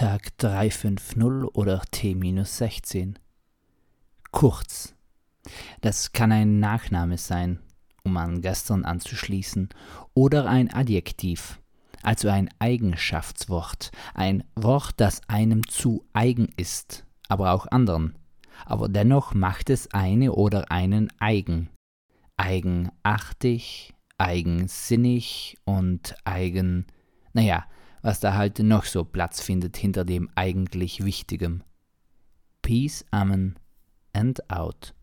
Tag 350 oder T-16. Kurz. Das kann ein Nachname sein, um an gestern anzuschließen, oder ein Adjektiv, also ein Eigenschaftswort, ein Wort, das einem zu eigen ist, aber auch anderen. Aber dennoch macht es eine oder einen eigen. Eigenartig, eigensinnig und eigen. Naja, was da halt noch so Platz findet hinter dem eigentlich Wichtigem. Peace, Amen and out.